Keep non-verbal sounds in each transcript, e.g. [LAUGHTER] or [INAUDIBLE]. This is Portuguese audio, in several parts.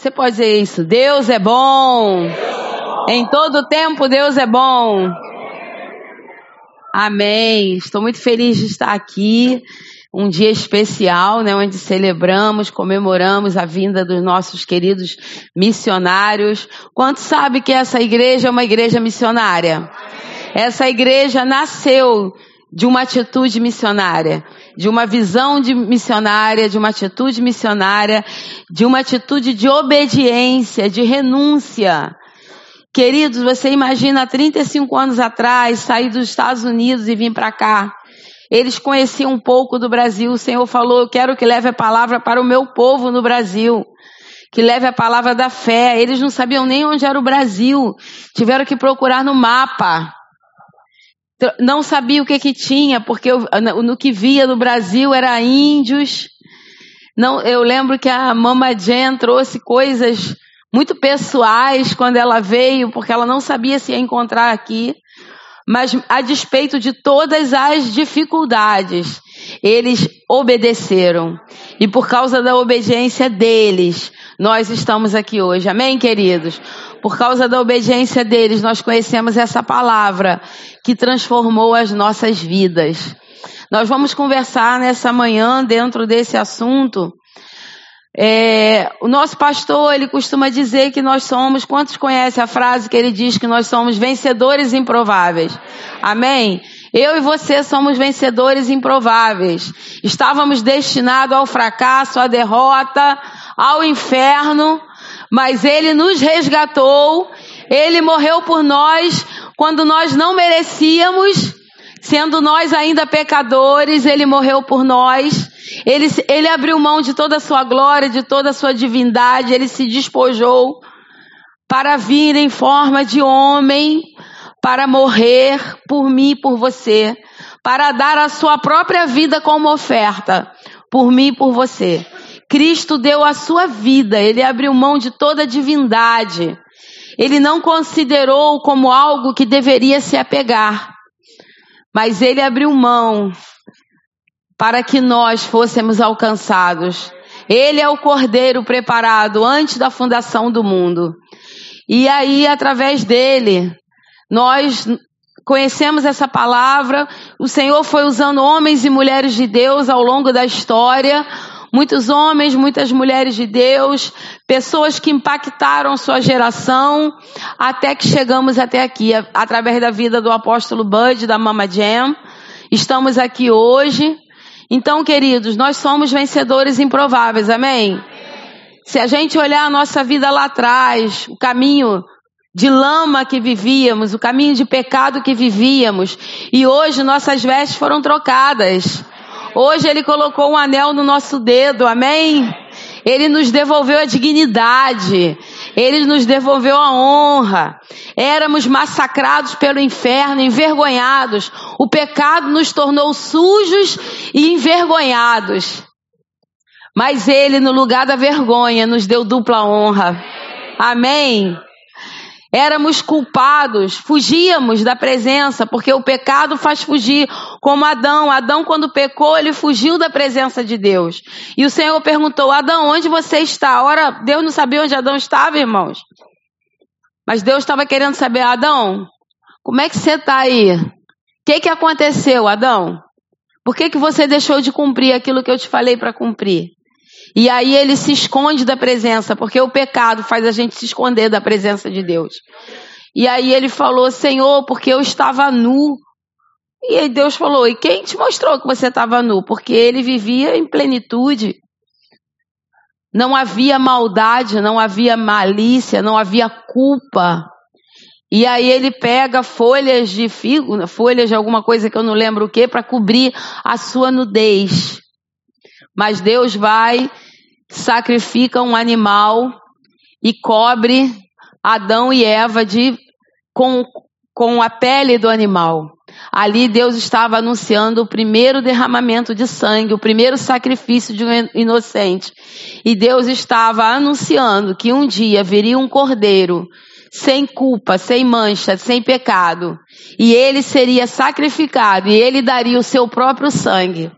Você pode dizer isso. Deus é bom. Em todo tempo, Deus é bom. Amém. Estou muito feliz de estar aqui. Um dia especial, né, onde celebramos, comemoramos a vinda dos nossos queridos missionários. Quanto sabe que essa igreja é uma igreja missionária? Essa igreja nasceu de uma atitude missionária, de uma visão de missionária, de uma atitude missionária, de uma atitude de obediência, de renúncia. Queridos, você imagina 35 anos atrás sair dos Estados Unidos e vir para cá. Eles conheciam um pouco do Brasil. O Senhor falou: Eu quero que leve a palavra para o meu povo no Brasil. Que leve a palavra da fé. Eles não sabiam nem onde era o Brasil. Tiveram que procurar no mapa. Não sabia o que, que tinha, porque no que via no Brasil era índios. Não, eu lembro que a Mama Jen trouxe coisas muito pessoais quando ela veio, porque ela não sabia se ia encontrar aqui. Mas a despeito de todas as dificuldades, eles obedeceram. E por causa da obediência deles, nós estamos aqui hoje. Amém, queridos? Por causa da obediência deles, nós conhecemos essa palavra que transformou as nossas vidas. Nós vamos conversar nessa manhã dentro desse assunto é, o nosso pastor, ele costuma dizer que nós somos, quantos conhecem a frase que ele diz que nós somos vencedores improváveis? Amém? Eu e você somos vencedores improváveis. Estávamos destinados ao fracasso, à derrota, ao inferno, mas ele nos resgatou, ele morreu por nós quando nós não merecíamos, sendo nós ainda pecadores, ele morreu por nós. Ele, ele abriu mão de toda a sua glória, de toda a sua divindade, ele se despojou para vir em forma de homem, para morrer por mim e por você, para dar a sua própria vida como oferta, por mim e por você. Cristo deu a sua vida, ele abriu mão de toda a divindade. Ele não considerou como algo que deveria se apegar, mas ele abriu mão para que nós fôssemos alcançados. Ele é o cordeiro preparado antes da fundação do mundo. E aí, através dele, nós conhecemos essa palavra. O Senhor foi usando homens e mulheres de Deus ao longo da história. Muitos homens, muitas mulheres de Deus, pessoas que impactaram sua geração, até que chegamos até aqui, através da vida do apóstolo Bud, da Mama Jam. Estamos aqui hoje então, queridos, nós somos vencedores improváveis, amém? Se a gente olhar a nossa vida lá atrás, o caminho de lama que vivíamos, o caminho de pecado que vivíamos, e hoje nossas vestes foram trocadas. Hoje Ele colocou um anel no nosso dedo, amém? Ele nos devolveu a dignidade. Ele nos devolveu a honra. Éramos massacrados pelo inferno, envergonhados. O pecado nos tornou sujos e envergonhados. Mas Ele, no lugar da vergonha, nos deu dupla honra. Amém. Éramos culpados, fugíamos da presença, porque o pecado faz fugir, como Adão. Adão, quando pecou, ele fugiu da presença de Deus. E o Senhor perguntou: Adão, onde você está? Ora, Deus não sabia onde Adão estava, irmãos. Mas Deus estava querendo saber: Adão, como é que você está aí? O que, que aconteceu, Adão? Por que, que você deixou de cumprir aquilo que eu te falei para cumprir? E aí ele se esconde da presença, porque o pecado faz a gente se esconder da presença de Deus. E aí ele falou: Senhor, porque eu estava nu. E aí Deus falou: E quem te mostrou que você estava nu? Porque ele vivia em plenitude. Não havia maldade, não havia malícia, não havia culpa. E aí ele pega folhas de figo, folhas de alguma coisa que eu não lembro o que, para cobrir a sua nudez. Mas Deus vai, sacrifica um animal e cobre Adão e Eva de, com, com a pele do animal. Ali Deus estava anunciando o primeiro derramamento de sangue, o primeiro sacrifício de um inocente. E Deus estava anunciando que um dia viria um cordeiro sem culpa, sem mancha, sem pecado. E ele seria sacrificado e ele daria o seu próprio sangue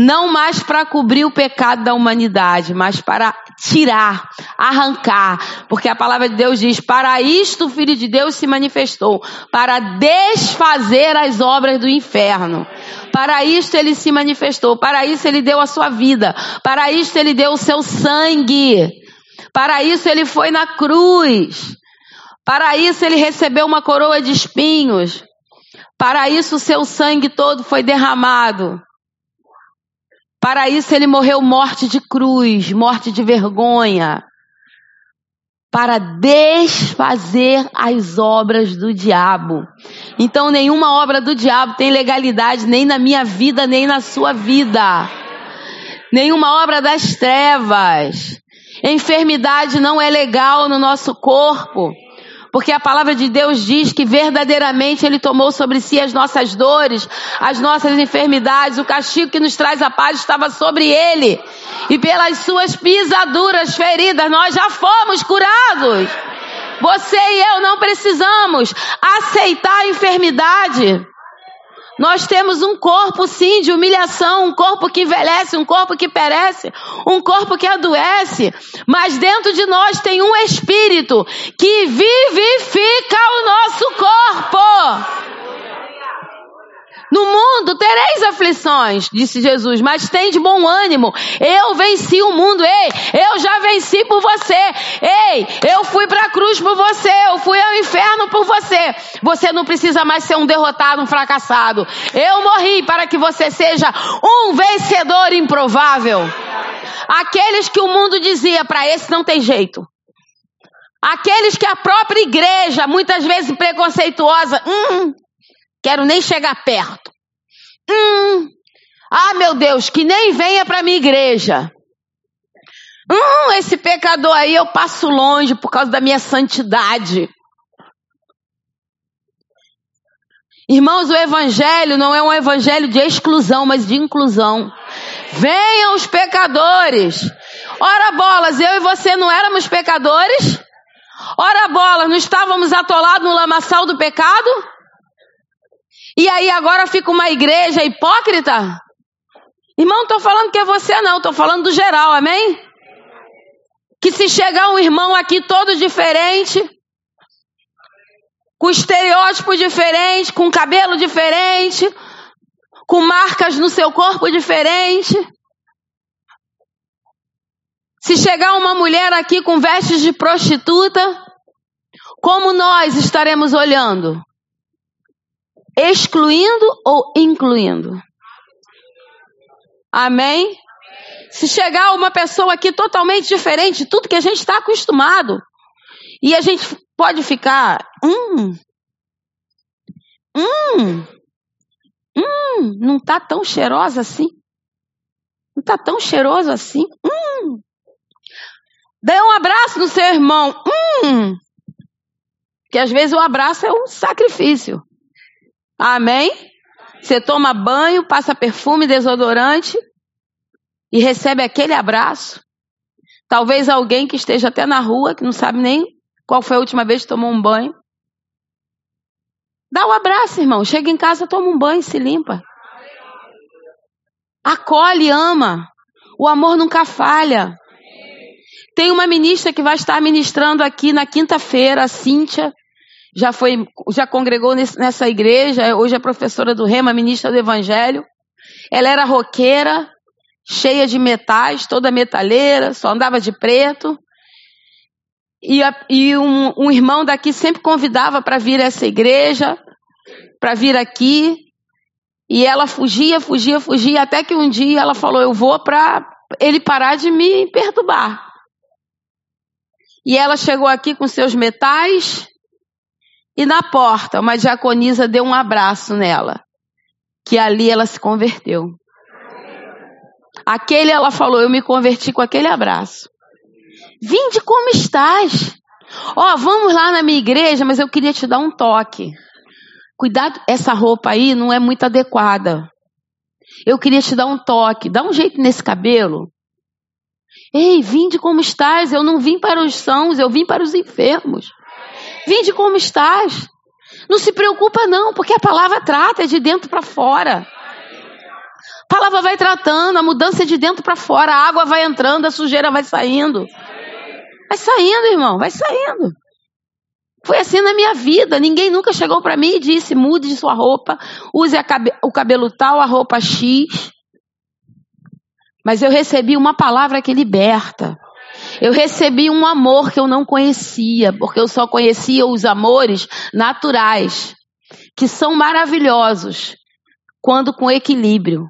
não mais para cobrir o pecado da humanidade, mas para tirar, arrancar, porque a palavra de Deus diz: para isto o Filho de Deus se manifestou, para desfazer as obras do inferno. Para isto ele se manifestou, para isso ele deu a sua vida, para isto ele deu o seu sangue, para isso ele foi na cruz, para isso ele recebeu uma coroa de espinhos, para isso o seu sangue todo foi derramado. Para isso ele morreu morte de cruz, morte de vergonha. Para desfazer as obras do diabo. Então, nenhuma obra do diabo tem legalidade nem na minha vida, nem na sua vida. Nenhuma obra das trevas. Enfermidade não é legal no nosso corpo. Porque a palavra de Deus diz que verdadeiramente Ele tomou sobre si as nossas dores, as nossas enfermidades, o castigo que nos traz a paz estava sobre Ele. E pelas suas pisaduras, feridas, nós já fomos curados. Você e eu não precisamos aceitar a enfermidade. Nós temos um corpo, sim, de humilhação, um corpo que envelhece, um corpo que perece, um corpo que adoece, mas dentro de nós tem um espírito que vivifica o nosso corpo. No mundo tereis aflições, disse Jesus, mas tem de bom ânimo. Eu venci o mundo. Ei, eu já venci por você. Ei, eu fui para a cruz por você. Eu fui ao inferno por você. Você não precisa mais ser um derrotado, um fracassado. Eu morri para que você seja um vencedor improvável. Aqueles que o mundo dizia, para esse não tem jeito. Aqueles que a própria igreja, muitas vezes preconceituosa, hum, Quero nem chegar perto. Hum, ah, meu Deus, que nem venha para minha igreja. Hum, esse pecador aí eu passo longe por causa da minha santidade. Irmãos, o evangelho não é um evangelho de exclusão, mas de inclusão. Venham os pecadores. Ora bolas, eu e você não éramos pecadores? Ora bolas, não estávamos atolados no lamaçal do pecado? E aí agora fica uma igreja hipócrita? Irmão, estou falando que é você não, estou falando do geral, amém? Que se chegar um irmão aqui todo diferente, com estereótipo diferente, com cabelo diferente, com marcas no seu corpo diferente. Se chegar uma mulher aqui com vestes de prostituta, como nós estaremos olhando? Excluindo ou incluindo? Amém? Se chegar uma pessoa aqui totalmente diferente, tudo que a gente está acostumado, e a gente pode ficar, hum, hum, hum, não está tão cheirosa assim, não está tão cheiroso assim, hum, dê um abraço no seu irmão, hum, que às vezes o abraço é um sacrifício. Amém? Você toma banho, passa perfume, desodorante e recebe aquele abraço. Talvez alguém que esteja até na rua, que não sabe nem qual foi a última vez que tomou um banho. Dá um abraço, irmão. Chega em casa, toma um banho, se limpa. Acolhe, ama. O amor nunca falha. Tem uma ministra que vai estar ministrando aqui na quinta-feira, a Cíntia já foi, já congregou nessa igreja, hoje é professora do Rema, ministra do Evangelho. Ela era roqueira, cheia de metais, toda metaleira, só andava de preto. E, a, e um, um, irmão daqui sempre convidava para vir a essa igreja, para vir aqui. E ela fugia, fugia, fugia, até que um dia ela falou: Eu vou para ele parar de me perturbar. E ela chegou aqui com seus metais, e na porta, uma diaconisa deu um abraço nela, que ali ela se converteu. Aquele ela falou, eu me converti com aquele abraço. Vinde como estás. Ó, oh, vamos lá na minha igreja, mas eu queria te dar um toque. Cuidado, essa roupa aí não é muito adequada. Eu queria te dar um toque. Dá um jeito nesse cabelo. Ei, vinde como estás. Eu não vim para os sãos, eu vim para os enfermos. Vinde como estás. Não se preocupa não, porque a palavra trata é de dentro para fora. A palavra vai tratando, a mudança é de dentro para fora, a água vai entrando, a sujeira vai saindo. Vai saindo, irmão, vai saindo. Foi assim na minha vida. Ninguém nunca chegou para mim e disse: mude de sua roupa, use cabe o cabelo tal, a roupa X. Mas eu recebi uma palavra que liberta. Eu recebi um amor que eu não conhecia, porque eu só conhecia os amores naturais, que são maravilhosos, quando com equilíbrio.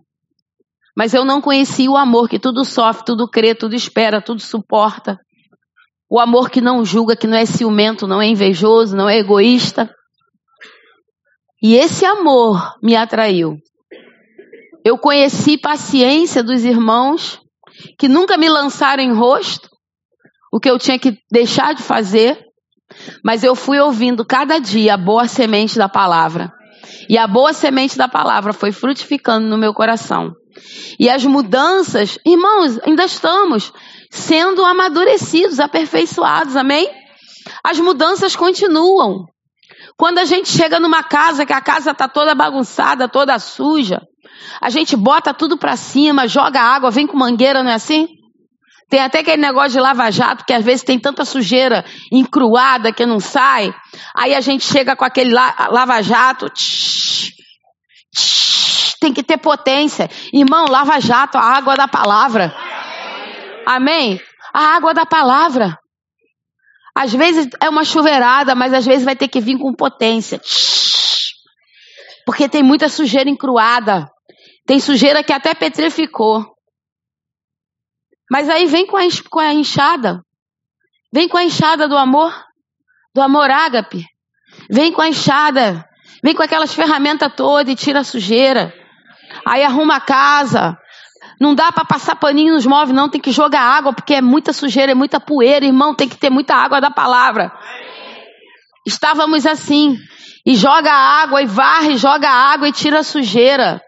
Mas eu não conhecia o amor que tudo sofre, tudo crê, tudo espera, tudo suporta. O amor que não julga, que não é ciumento, não é invejoso, não é egoísta. E esse amor me atraiu. Eu conheci paciência dos irmãos que nunca me lançaram em rosto o que eu tinha que deixar de fazer, mas eu fui ouvindo cada dia a boa semente da palavra. E a boa semente da palavra foi frutificando no meu coração. E as mudanças, irmãos, ainda estamos sendo amadurecidos, aperfeiçoados, amém? As mudanças continuam. Quando a gente chega numa casa que a casa está toda bagunçada, toda suja, a gente bota tudo para cima, joga água, vem com mangueira, não é assim? Tem até aquele negócio de lava-jato, que às vezes tem tanta sujeira encruada que não sai. Aí a gente chega com aquele lava-jato. Tem que ter potência. Irmão, lava-jato, a água da palavra. Amém? A água da palavra. Às vezes é uma chuveirada, mas às vezes vai ter que vir com potência. Porque tem muita sujeira encruada. Tem sujeira que até petrificou. Mas aí vem com a, com a enxada. Vem com a enxada do amor. Do amor ágape. Vem com a enxada. Vem com aquelas ferramentas todas e tira a sujeira. Aí arruma a casa. Não dá para passar paninho nos móveis, não. Tem que jogar água, porque é muita sujeira, é muita poeira, irmão. Tem que ter muita água da palavra. Estávamos assim. E joga água, e varre, joga água e tira a sujeira.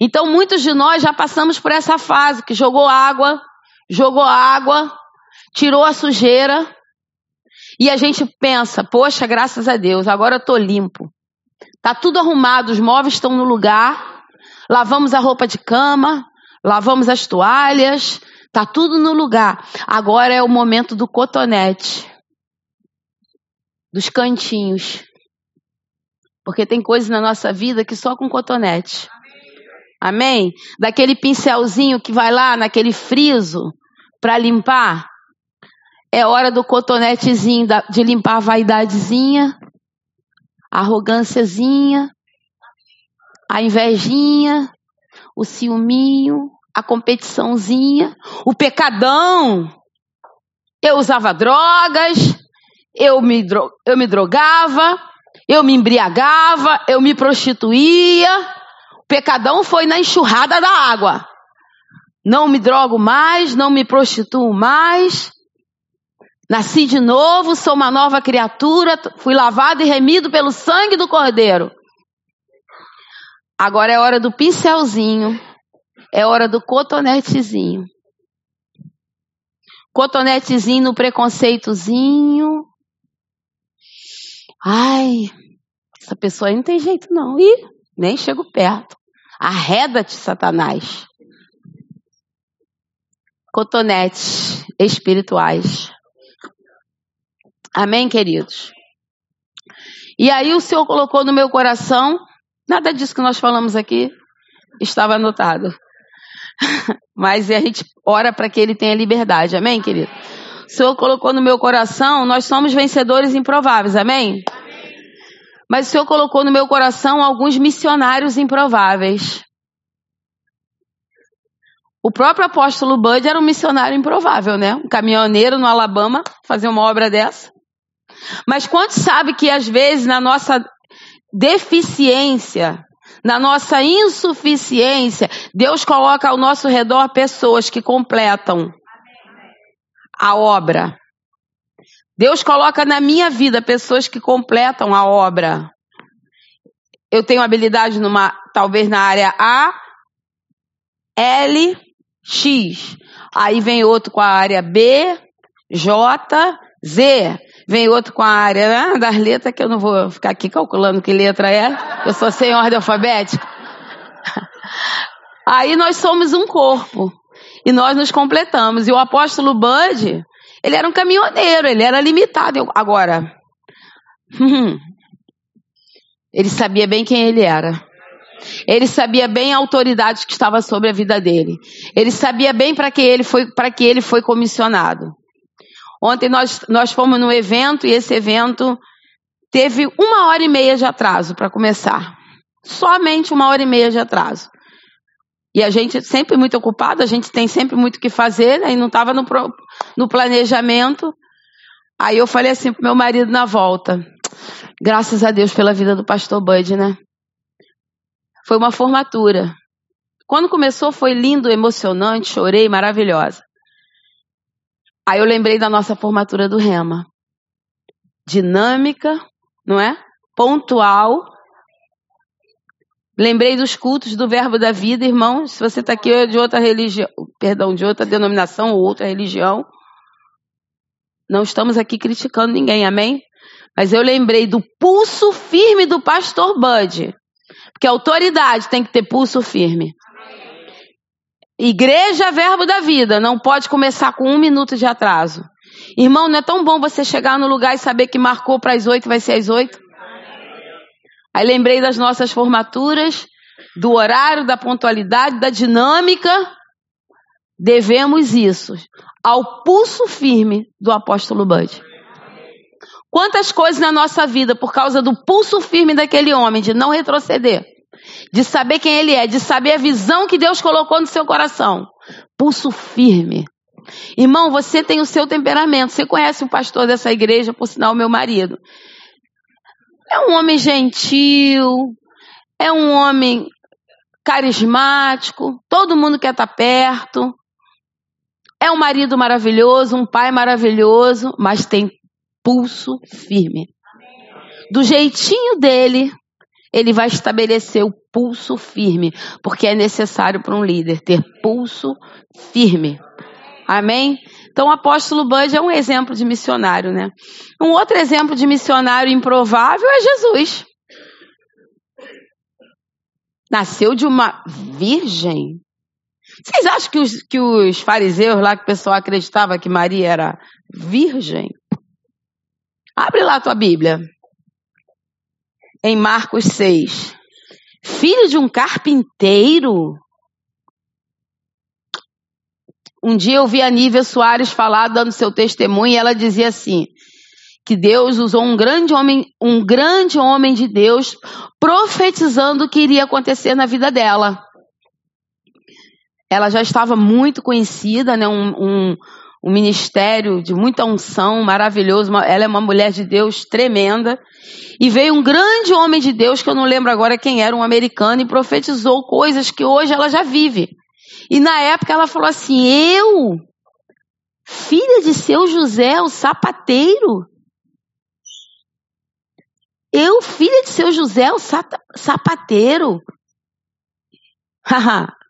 Então, muitos de nós já passamos por essa fase que jogou água, jogou água, tirou a sujeira. E a gente pensa, poxa, graças a Deus, agora eu tô limpo. Tá tudo arrumado, os móveis estão no lugar. Lavamos a roupa de cama, lavamos as toalhas, tá tudo no lugar. Agora é o momento do cotonete, dos cantinhos. Porque tem coisas na nossa vida que só com cotonete. Amém? Daquele pincelzinho que vai lá naquele friso para limpar. É hora do cotonetezinho de limpar a vaidadezinha, a arrogânciazinha, a invejinha, o ciúminho, a competiçãozinha, o pecadão. Eu usava drogas, eu me, eu me drogava, eu me embriagava, eu me prostituía. O pecadão foi na enxurrada da água. Não me drogo mais, não me prostituo mais. Nasci de novo, sou uma nova criatura, fui lavado e remido pelo sangue do Cordeiro. Agora é hora do pincelzinho. É hora do cotonetezinho. Cotonetezinho no preconceitozinho. Ai, essa pessoa aí não tem jeito não. Ih, nem chego perto. Arreda-te, Satanás. Cotonetes espirituais. Amém, queridos? E aí o Senhor colocou no meu coração Nada disso que nós falamos aqui estava anotado. [LAUGHS] Mas a gente ora para que ele tenha liberdade, amém, querido? O Senhor colocou no meu coração, nós somos vencedores improváveis, amém? Mas o Senhor colocou no meu coração alguns missionários improváveis. O próprio apóstolo Bud era um missionário improvável, né? Um caminhoneiro no Alabama fazer uma obra dessa. Mas quantos sabe que às vezes na nossa deficiência, na nossa insuficiência, Deus coloca ao nosso redor pessoas que completam a obra. Deus coloca na minha vida pessoas que completam a obra. Eu tenho habilidade numa, talvez na área A, L, X. Aí vem outro com a área B, J, Z. Vem outro com a área né, das letras, que eu não vou ficar aqui calculando que letra é. Eu sou sem ordem alfabética. Aí nós somos um corpo e nós nos completamos. E o apóstolo Bud, ele era um caminhoneiro, ele era limitado. Agora, [LAUGHS] ele sabia bem quem ele era. Ele sabia bem a autoridade que estava sobre a vida dele. Ele sabia bem para que ele foi para que ele foi comissionado. Ontem nós, nós fomos no evento e esse evento teve uma hora e meia de atraso para começar. Somente uma hora e meia de atraso. E a gente sempre muito ocupado, a gente tem sempre muito o que fazer, né? e não estava no, no planejamento. Aí eu falei assim pro meu marido na volta: graças a Deus pela vida do pastor Bud, né? Foi uma formatura. Quando começou foi lindo, emocionante, chorei, maravilhosa. Aí eu lembrei da nossa formatura do Rema. Dinâmica, não é? Pontual. Lembrei dos cultos do Verbo da Vida, irmãos. Se você está aqui de outra religião, perdão, de outra denominação ou outra religião, não estamos aqui criticando ninguém, amém? Mas eu lembrei do pulso firme do pastor Bud. Porque autoridade tem que ter pulso firme. Igreja, verbo da vida, não pode começar com um minuto de atraso. Irmão, não é tão bom você chegar no lugar e saber que marcou para as oito, vai ser às oito? Aí lembrei das nossas formaturas, do horário, da pontualidade, da dinâmica. Devemos isso ao pulso firme do apóstolo Bud. Quantas coisas na nossa vida, por causa do pulso firme daquele homem, de não retroceder, de saber quem ele é, de saber a visão que Deus colocou no seu coração. Pulso firme. Irmão, você tem o seu temperamento. Você conhece o pastor dessa igreja, por sinal, meu marido. É um homem gentil, é um homem carismático, todo mundo quer estar perto. É um marido maravilhoso, um pai maravilhoso, mas tem pulso firme. Do jeitinho dele, ele vai estabelecer o pulso firme, porque é necessário para um líder ter pulso firme. Amém? Então, o apóstolo Bud é um exemplo de missionário, né? Um outro exemplo de missionário improvável é Jesus. Nasceu de uma virgem. Vocês acham que os, que os fariseus lá, que o pessoal acreditava que Maria era virgem? Abre lá a tua Bíblia. Em Marcos 6. Filho de um carpinteiro? Um dia eu vi a Nívia Soares falar, dando seu testemunho, e ela dizia assim: que Deus usou um grande homem, um grande homem de Deus, profetizando o que iria acontecer na vida dela. Ela já estava muito conhecida, né? Um, um, um ministério de muita unção, maravilhoso. Ela é uma mulher de Deus tremenda. E veio um grande homem de Deus, que eu não lembro agora quem era, um americano, e profetizou coisas que hoje ela já vive. E na época ela falou assim: Eu, filha de seu José, o sapateiro. Eu, filha de seu José, o sapateiro. [LAUGHS]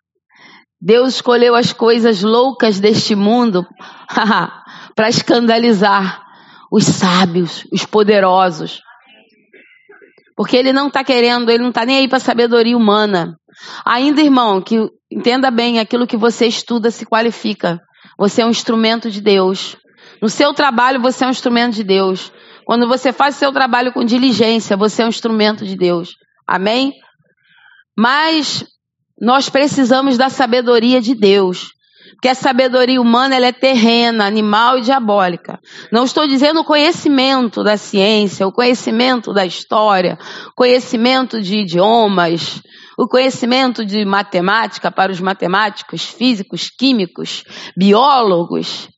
Deus escolheu as coisas loucas deste mundo [LAUGHS] para escandalizar os sábios, os poderosos. Porque ele não está querendo, ele não está nem aí para sabedoria humana. Ainda, irmão, que entenda bem, aquilo que você estuda se qualifica. Você é um instrumento de Deus. No seu trabalho, você é um instrumento de Deus. Quando você faz seu trabalho com diligência, você é um instrumento de Deus. Amém? Mas nós precisamos da sabedoria de Deus. Porque a sabedoria humana é terrena, animal e diabólica. Não estou dizendo o conhecimento da ciência, o conhecimento da história, conhecimento de idiomas, o conhecimento de matemática para os matemáticos, físicos, químicos, biólogos.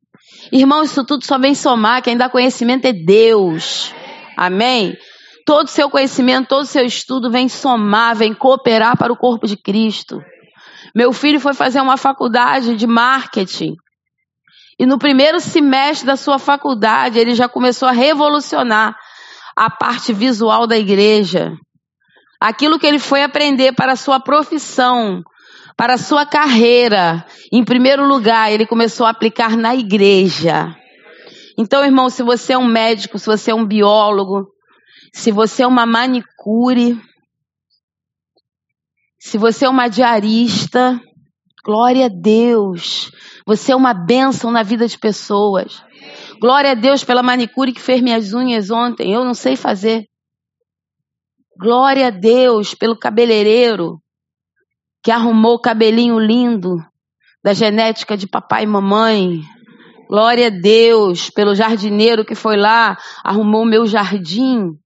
Irmão, isso tudo só vem somar. Quem dá conhecimento é Deus. Amém? Todo o seu conhecimento, todo o seu estudo vem somar, vem cooperar para o corpo de Cristo. Meu filho foi fazer uma faculdade de marketing. E no primeiro semestre da sua faculdade, ele já começou a revolucionar a parte visual da igreja. Aquilo que ele foi aprender para a sua profissão, para a sua carreira, em primeiro lugar, ele começou a aplicar na igreja. Então, irmão, se você é um médico, se você é um biólogo, se você é uma manicure, Se você é uma diarista, glória a Deus. Você é uma bênção na vida de pessoas. Glória a Deus pela manicure que fez minhas unhas ontem. Eu não sei fazer. Glória a Deus pelo cabeleireiro que arrumou o cabelinho lindo da genética de papai e mamãe. Glória a Deus pelo jardineiro que foi lá, arrumou o meu jardim.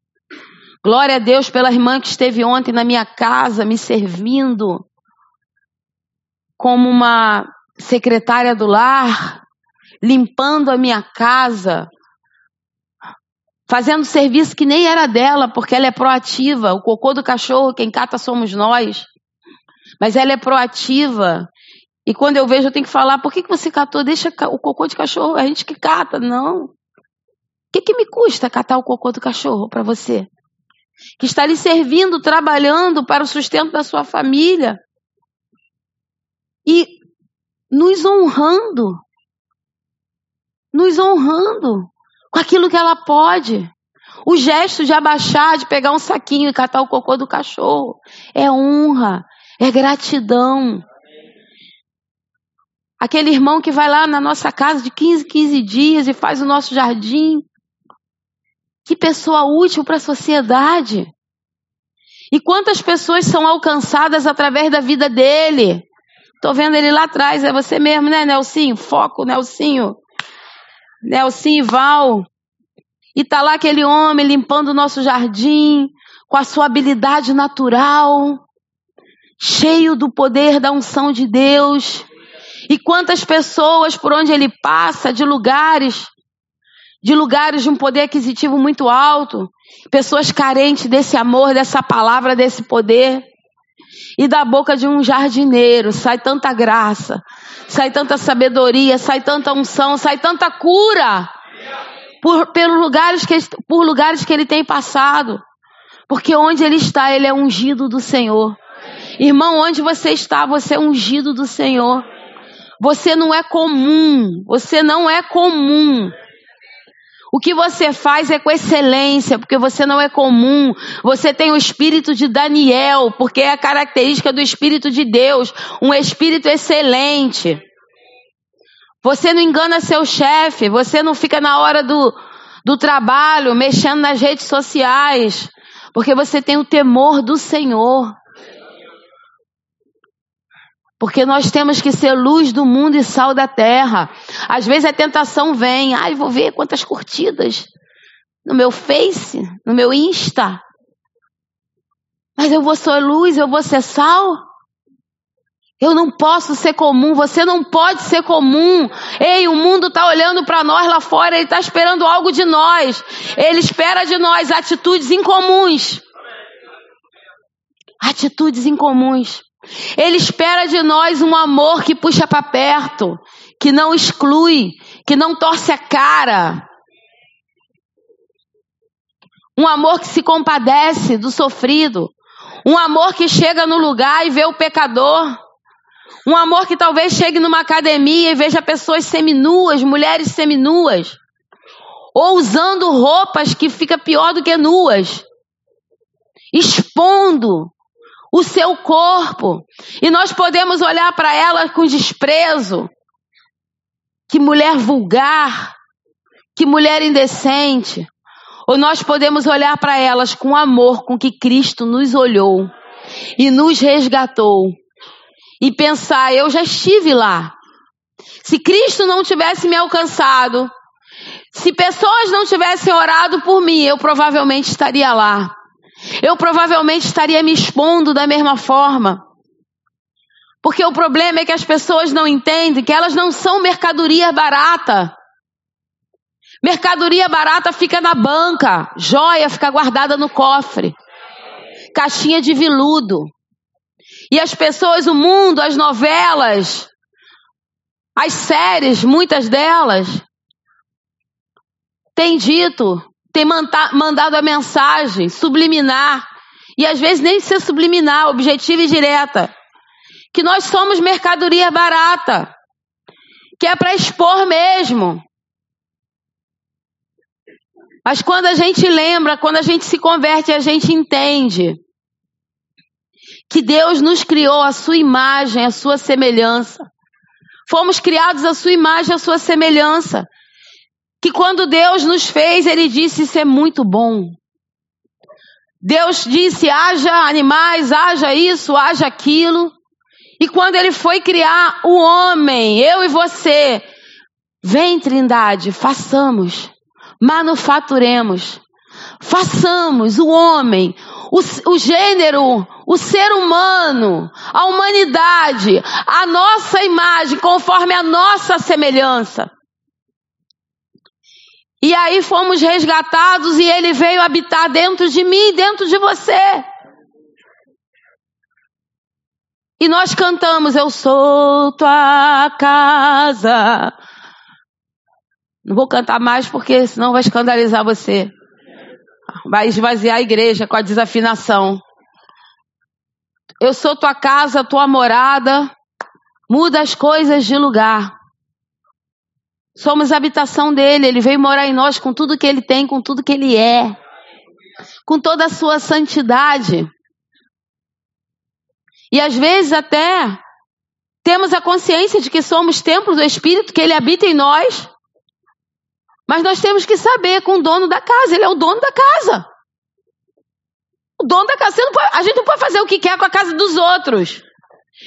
Glória a Deus pela irmã que esteve ontem na minha casa me servindo como uma secretária do lar, limpando a minha casa, fazendo serviço que nem era dela, porque ela é proativa. O cocô do cachorro, quem cata somos nós. Mas ela é proativa. E quando eu vejo, eu tenho que falar: por que, que você catou? Deixa o cocô de cachorro, a gente que cata. Não. O que, que me custa catar o cocô do cachorro para você? Que está lhe servindo, trabalhando para o sustento da sua família e nos honrando, nos honrando com aquilo que ela pode. O gesto de abaixar, de pegar um saquinho e catar o cocô do cachorro, é honra, é gratidão. Aquele irmão que vai lá na nossa casa de 15, 15 dias e faz o nosso jardim, que pessoa útil para a sociedade. E quantas pessoas são alcançadas através da vida dele? Tô vendo ele lá atrás, é você mesmo, né, Nelsinho? Foco, Nelsinho. Nelsinho Val. E tá lá aquele homem limpando o nosso jardim com a sua habilidade natural, cheio do poder da unção de Deus. E quantas pessoas por onde ele passa, de lugares de lugares de um poder aquisitivo muito alto, pessoas carentes desse amor, dessa palavra, desse poder. E da boca de um jardineiro sai tanta graça, sai tanta sabedoria, sai tanta unção, sai tanta cura por, pelos lugares que, por lugares que ele tem passado. Porque onde ele está, ele é ungido do Senhor. Irmão, onde você está, você é ungido do Senhor. Você não é comum, você não é comum. O que você faz é com excelência, porque você não é comum. Você tem o espírito de Daniel, porque é a característica do espírito de Deus, um espírito excelente. Você não engana seu chefe, você não fica na hora do, do trabalho mexendo nas redes sociais, porque você tem o temor do Senhor. Porque nós temos que ser luz do mundo e sal da terra. Às vezes a tentação vem, ai, vou ver quantas curtidas no meu Face, no meu Insta. Mas eu vou ser luz, eu vou ser sal. Eu não posso ser comum, você não pode ser comum. Ei, o mundo está olhando para nós lá fora, ele está esperando algo de nós. Ele espera de nós atitudes incomuns. Atitudes incomuns. Ele espera de nós um amor que puxa para perto, que não exclui, que não torce a cara. Um amor que se compadece do sofrido. Um amor que chega no lugar e vê o pecador. Um amor que talvez chegue numa academia e veja pessoas seminuas, mulheres seminuas. Ou usando roupas que fica pior do que nuas. Expondo o seu corpo. E nós podemos olhar para ela com desprezo. Que mulher vulgar, que mulher indecente. Ou nós podemos olhar para elas com amor com que Cristo nos olhou e nos resgatou. E pensar, eu já estive lá. Se Cristo não tivesse me alcançado, se pessoas não tivessem orado por mim, eu provavelmente estaria lá eu provavelmente estaria me expondo da mesma forma. Porque o problema é que as pessoas não entendem que elas não são mercadoria barata. Mercadoria barata fica na banca, joia fica guardada no cofre, caixinha de viludo. E as pessoas, o mundo, as novelas, as séries, muitas delas, têm dito tem mandado a mensagem subliminar, e às vezes nem ser subliminar, objetiva e direta, que nós somos mercadoria barata, que é para expor mesmo. Mas quando a gente lembra, quando a gente se converte, a gente entende que Deus nos criou a sua imagem, a sua semelhança. Fomos criados a sua imagem, a sua semelhança. Que quando Deus nos fez, Ele disse: Isso é muito bom. Deus disse: haja animais, haja isso, haja aquilo. E quando Ele foi criar o homem, eu e você, vem, Trindade, façamos, manufaturemos, façamos o homem, o, o gênero, o ser humano, a humanidade, a nossa imagem, conforme a nossa semelhança. E aí fomos resgatados e ele veio habitar dentro de mim, dentro de você. E nós cantamos: Eu sou tua casa. Não vou cantar mais porque senão vai escandalizar você. Vai esvaziar a igreja com a desafinação. Eu sou tua casa, tua morada. Muda as coisas de lugar. Somos habitação dele. Ele veio morar em nós com tudo que ele tem, com tudo que ele é. Com toda a sua santidade. E às vezes até temos a consciência de que somos templos do Espírito, que ele habita em nós. Mas nós temos que saber com o dono da casa. Ele é o dono da casa. O dono da casa. Pode, a gente não pode fazer o que quer com a casa dos outros.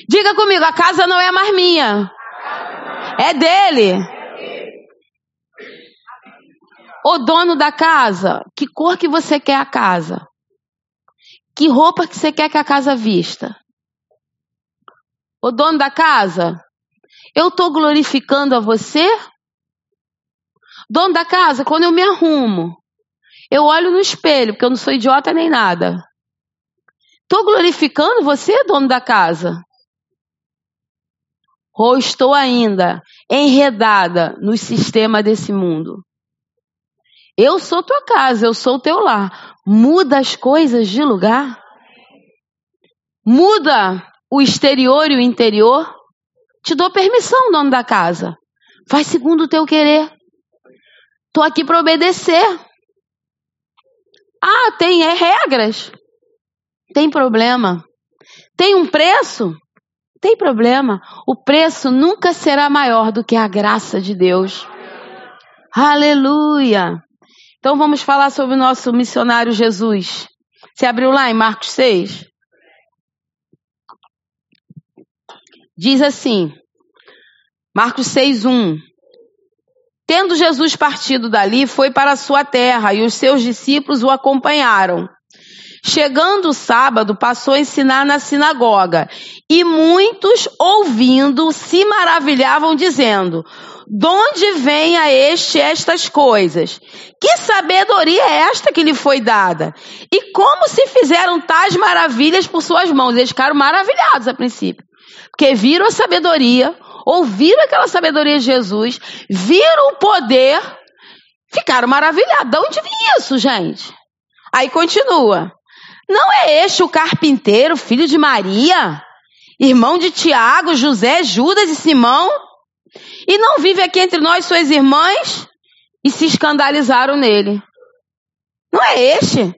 Diga comigo, a casa não é mais minha. É dele. O dono da casa, que cor que você quer a casa? Que roupa que você quer que a casa vista? O dono da casa, eu estou glorificando a você? Dono da casa, quando eu me arrumo, eu olho no espelho, porque eu não sou idiota nem nada. Estou glorificando você, dono da casa? Ou estou ainda enredada no sistema desse mundo? Eu sou tua casa, eu sou teu lar. Muda as coisas de lugar? Muda o exterior e o interior? Te dou permissão, dono da casa. Faz segundo o teu querer. Estou aqui para obedecer. Ah, tem é, regras. Tem problema. Tem um preço? Tem problema. O preço nunca será maior do que a graça de Deus. Aleluia. Então vamos falar sobre o nosso missionário Jesus. Você abriu lá em Marcos 6? Diz assim, Marcos 6, 1. Tendo Jesus partido dali, foi para a sua terra e os seus discípulos o acompanharam. Chegando o sábado, passou a ensinar na sinagoga e muitos, ouvindo, se maravilhavam, dizendo: De onde vem a este estas coisas? Que sabedoria é esta que lhe foi dada? E como se fizeram tais maravilhas por suas mãos? Eles ficaram maravilhados a princípio, porque viram a sabedoria, ouviram aquela sabedoria de Jesus, viram o poder, ficaram maravilhados. De onde vem isso, gente? Aí continua. Não é este o carpinteiro, filho de Maria, irmão de Tiago, José, Judas e Simão? E não vive aqui entre nós suas irmãs? E se escandalizaram nele. Não é este?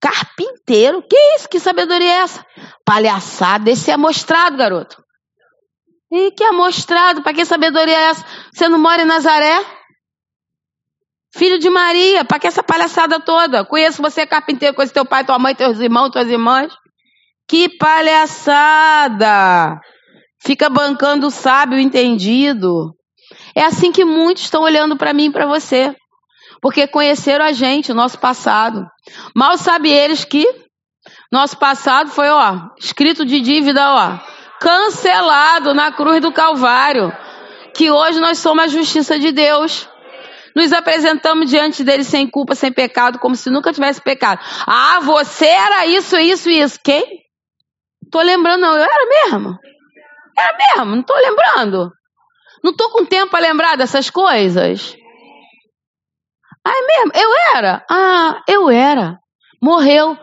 Carpinteiro? Que isso? Que sabedoria é essa? Palhaçada, esse é amostrado, garoto. E que amostrado? Para que sabedoria é essa? Você não mora em Nazaré? Filho de Maria, para que essa palhaçada toda? Conheço você carpinteiro, conheço teu pai, tua mãe, teus irmãos, tuas irmãs. Que palhaçada! Fica bancando o sábio entendido. É assim que muitos estão olhando para mim e para você. Porque conheceram a gente, o nosso passado. Mal sabe eles que nosso passado foi, ó, escrito de dívida, ó, cancelado na cruz do Calvário. Que hoje nós somos a justiça de Deus. Nos apresentamos diante dele sem culpa, sem pecado, como se nunca tivesse pecado. Ah, você era isso, isso isso. Quem? Tô lembrando, não. Eu era mesmo. Era mesmo, não tô lembrando. Não tô com tempo para lembrar dessas coisas. Ah, é mesmo? Eu era? Ah, eu era. Morreu.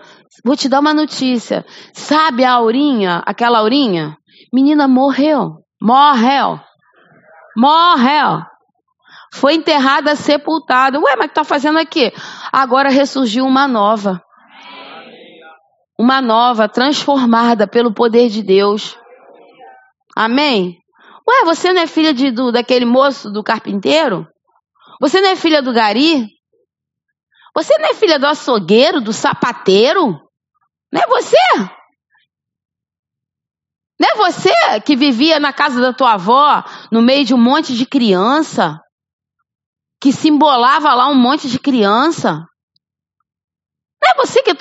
Vou te dar uma notícia. Sabe a Aurinha, aquela Aurinha? Menina morreu. Morreu. Morreu. Foi enterrada, sepultada. Ué, mas que está fazendo aqui? Agora ressurgiu uma nova. uma nova, transformada pelo poder de Deus. Amém? Ué, você não é filha de, do, daquele moço do carpinteiro? Você não é filha do gari? Você não é filha do açougueiro, do sapateiro? Não é você? Não é você que vivia na casa da tua avó, no meio de um monte de criança? Que simbolava lá um monte de criança? Não é você que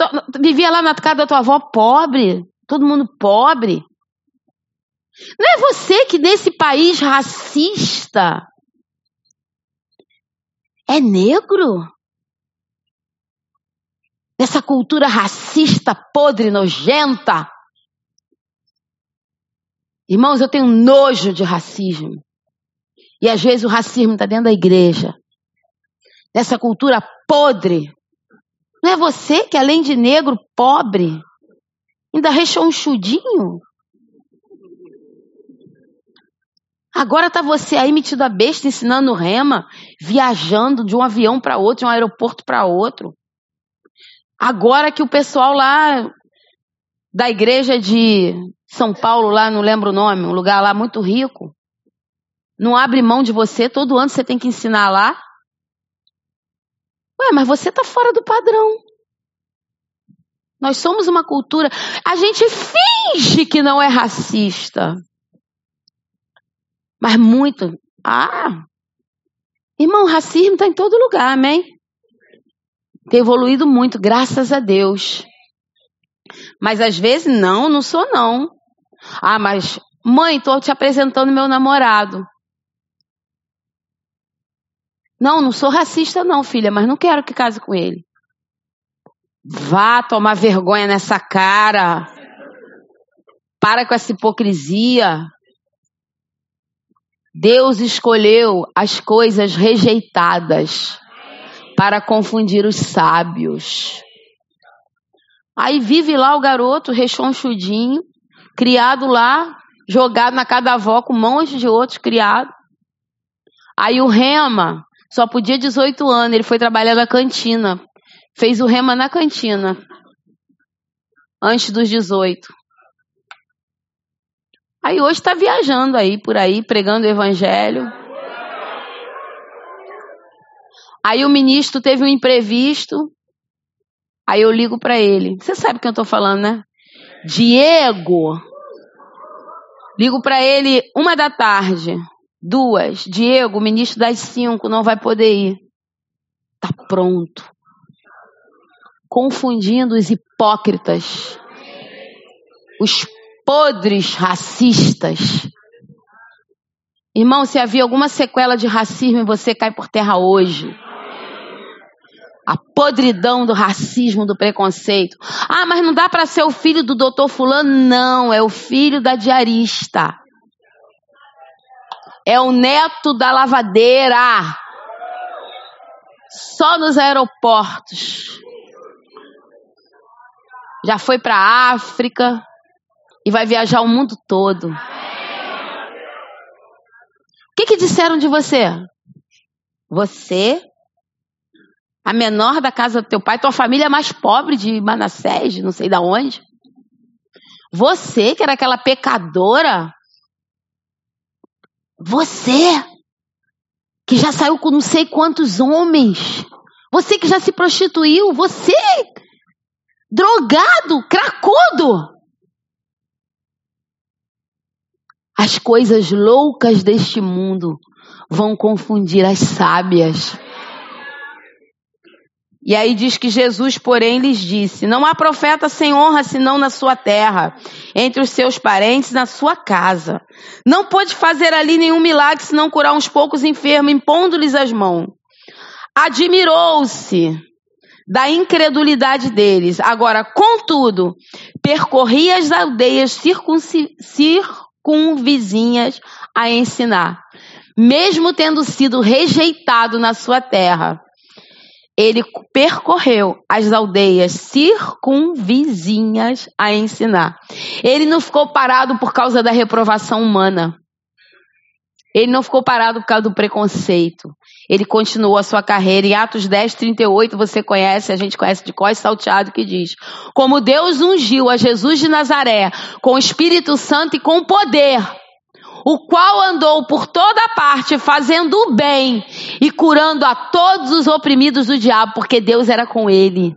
vivia lá na casa da tua avó pobre? Todo mundo pobre? Não é você que nesse país racista é negro? Nessa cultura racista, podre, nojenta. Irmãos, eu tenho nojo de racismo. E às vezes o racismo está dentro da igreja. Nessa cultura podre. Não é você que, além de negro, pobre, ainda rechonchudinho? Agora tá você aí metido a besta ensinando rema, viajando de um avião para outro, de um aeroporto para outro. Agora que o pessoal lá da igreja de São Paulo, lá não lembro o nome, um lugar lá muito rico, não abre mão de você, todo ano você tem que ensinar lá. Ué, mas você tá fora do padrão. Nós somos uma cultura. A gente finge que não é racista. Mas muito. Ah! Irmão, racismo está em todo lugar, amém? Tem evoluído muito, graças a Deus. Mas às vezes, não, não sou não. Ah, mas mãe, estou te apresentando meu namorado. Não, não sou racista não, filha, mas não quero que case com ele. Vá tomar vergonha nessa cara. Para com essa hipocrisia. Deus escolheu as coisas rejeitadas para confundir os sábios. Aí vive lá o garoto rechonchudinho, criado lá, jogado na casa da avó com um monte de outros criados. Aí o Rema só podia 18 anos, ele foi trabalhar na cantina. Fez o Rema na cantina. Antes dos 18. Aí hoje está viajando aí por aí, pregando o evangelho. Aí o ministro teve um imprevisto. Aí eu ligo para ele. Você sabe quem eu estou falando, né? Diego. Ligo para ele uma da tarde. Duas. Diego, ministro das cinco, não vai poder ir. Tá pronto. Confundindo os hipócritas. Os podres racistas. Irmão, se havia alguma sequela de racismo em você, cai por terra hoje. A podridão do racismo, do preconceito. Ah, mas não dá para ser o filho do doutor Fulano? Não, é o filho da diarista. É o neto da lavadeira. Só nos aeroportos. Já foi para África, e vai viajar o mundo todo. O que, que disseram de você? Você, a menor da casa do teu pai, tua família mais pobre de Manassés, não sei da onde. Você, que era aquela pecadora. Você, que já saiu com não sei quantos homens. Você que já se prostituiu. Você, drogado, cracudo. As coisas loucas deste mundo vão confundir as sábias. E aí diz que Jesus, porém, lhes disse: Não há profeta sem honra senão na sua terra, entre os seus parentes, na sua casa. Não pôde fazer ali nenhum milagre senão curar uns poucos enfermos, impondo-lhes as mãos. Admirou-se da incredulidade deles. Agora, contudo, percorria as aldeias circunci com vizinhas a ensinar. Mesmo tendo sido rejeitado na sua terra, ele percorreu as aldeias circunvizinhas a ensinar. Ele não ficou parado por causa da reprovação humana. Ele não ficou parado por causa do preconceito. ele continuou a sua carreira. Em Atos 10, 38, você conhece, a gente conhece de cós salteado, que diz: Como Deus ungiu a Jesus de Nazaré com o Espírito Santo e com poder, o qual andou por toda parte fazendo o bem e curando a todos os oprimidos do diabo, porque Deus era com ele.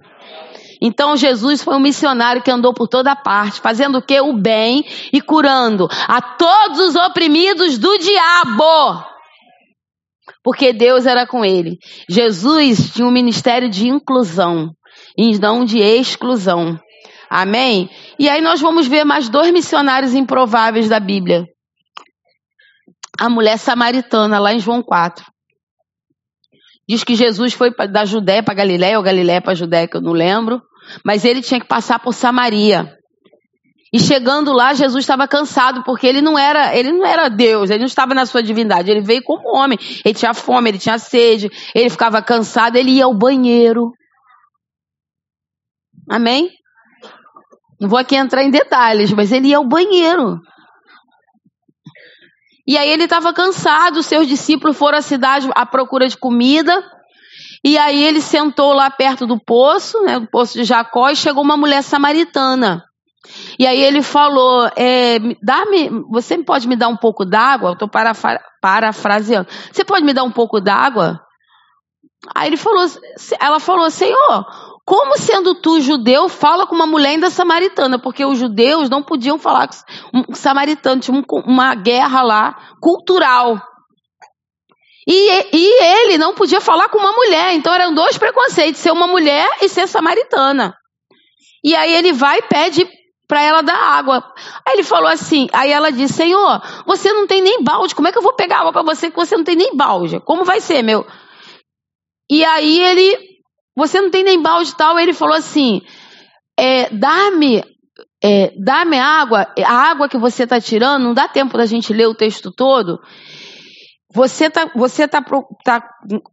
Então Jesus foi um missionário que andou por toda parte, fazendo o que? O bem e curando a todos os oprimidos do diabo. Porque Deus era com ele. Jesus tinha um ministério de inclusão e não de exclusão. Amém? E aí nós vamos ver mais dois missionários improváveis da Bíblia. A mulher samaritana, lá em João 4. Diz que Jesus foi da Judéia para Galiléia, ou Galiléia para Judéia, que eu não lembro. Mas ele tinha que passar por Samaria. E chegando lá, Jesus estava cansado, porque ele não era, ele não era Deus, ele não estava na sua divindade, ele veio como homem. Ele tinha fome, ele tinha sede, ele ficava cansado, ele ia ao banheiro. Amém? Não vou aqui entrar em detalhes, mas ele ia ao banheiro. E aí ele estava cansado, seus discípulos foram à cidade à procura de comida. E aí ele sentou lá perto do poço, né, do poço de Jacó, e chegou uma mulher samaritana. E aí ele falou: é, dá-me, você pode me dar um pouco d'água? Estou parafra, parafraseando. Você pode me dar um pouco d'água? Aí ele falou, ela falou: Senhor, como sendo tu judeu, fala com uma mulher ainda samaritana, porque os judeus não podiam falar com um samaritano, tinha uma guerra lá cultural. E, e ele não podia falar com uma mulher, então eram dois preconceitos: ser uma mulher e ser samaritana. E aí ele vai e pede para ela dar água. Aí ele falou assim, aí ela disse: Senhor, você não tem nem balde, como é que eu vou pegar água para você que você não tem nem balde? Como vai ser, meu? E aí ele, você não tem nem balde tal, ele falou assim: é, dá-me é, dá-me água, a água que você está tirando, não dá tempo da gente ler o texto todo. Você está você tá, tá,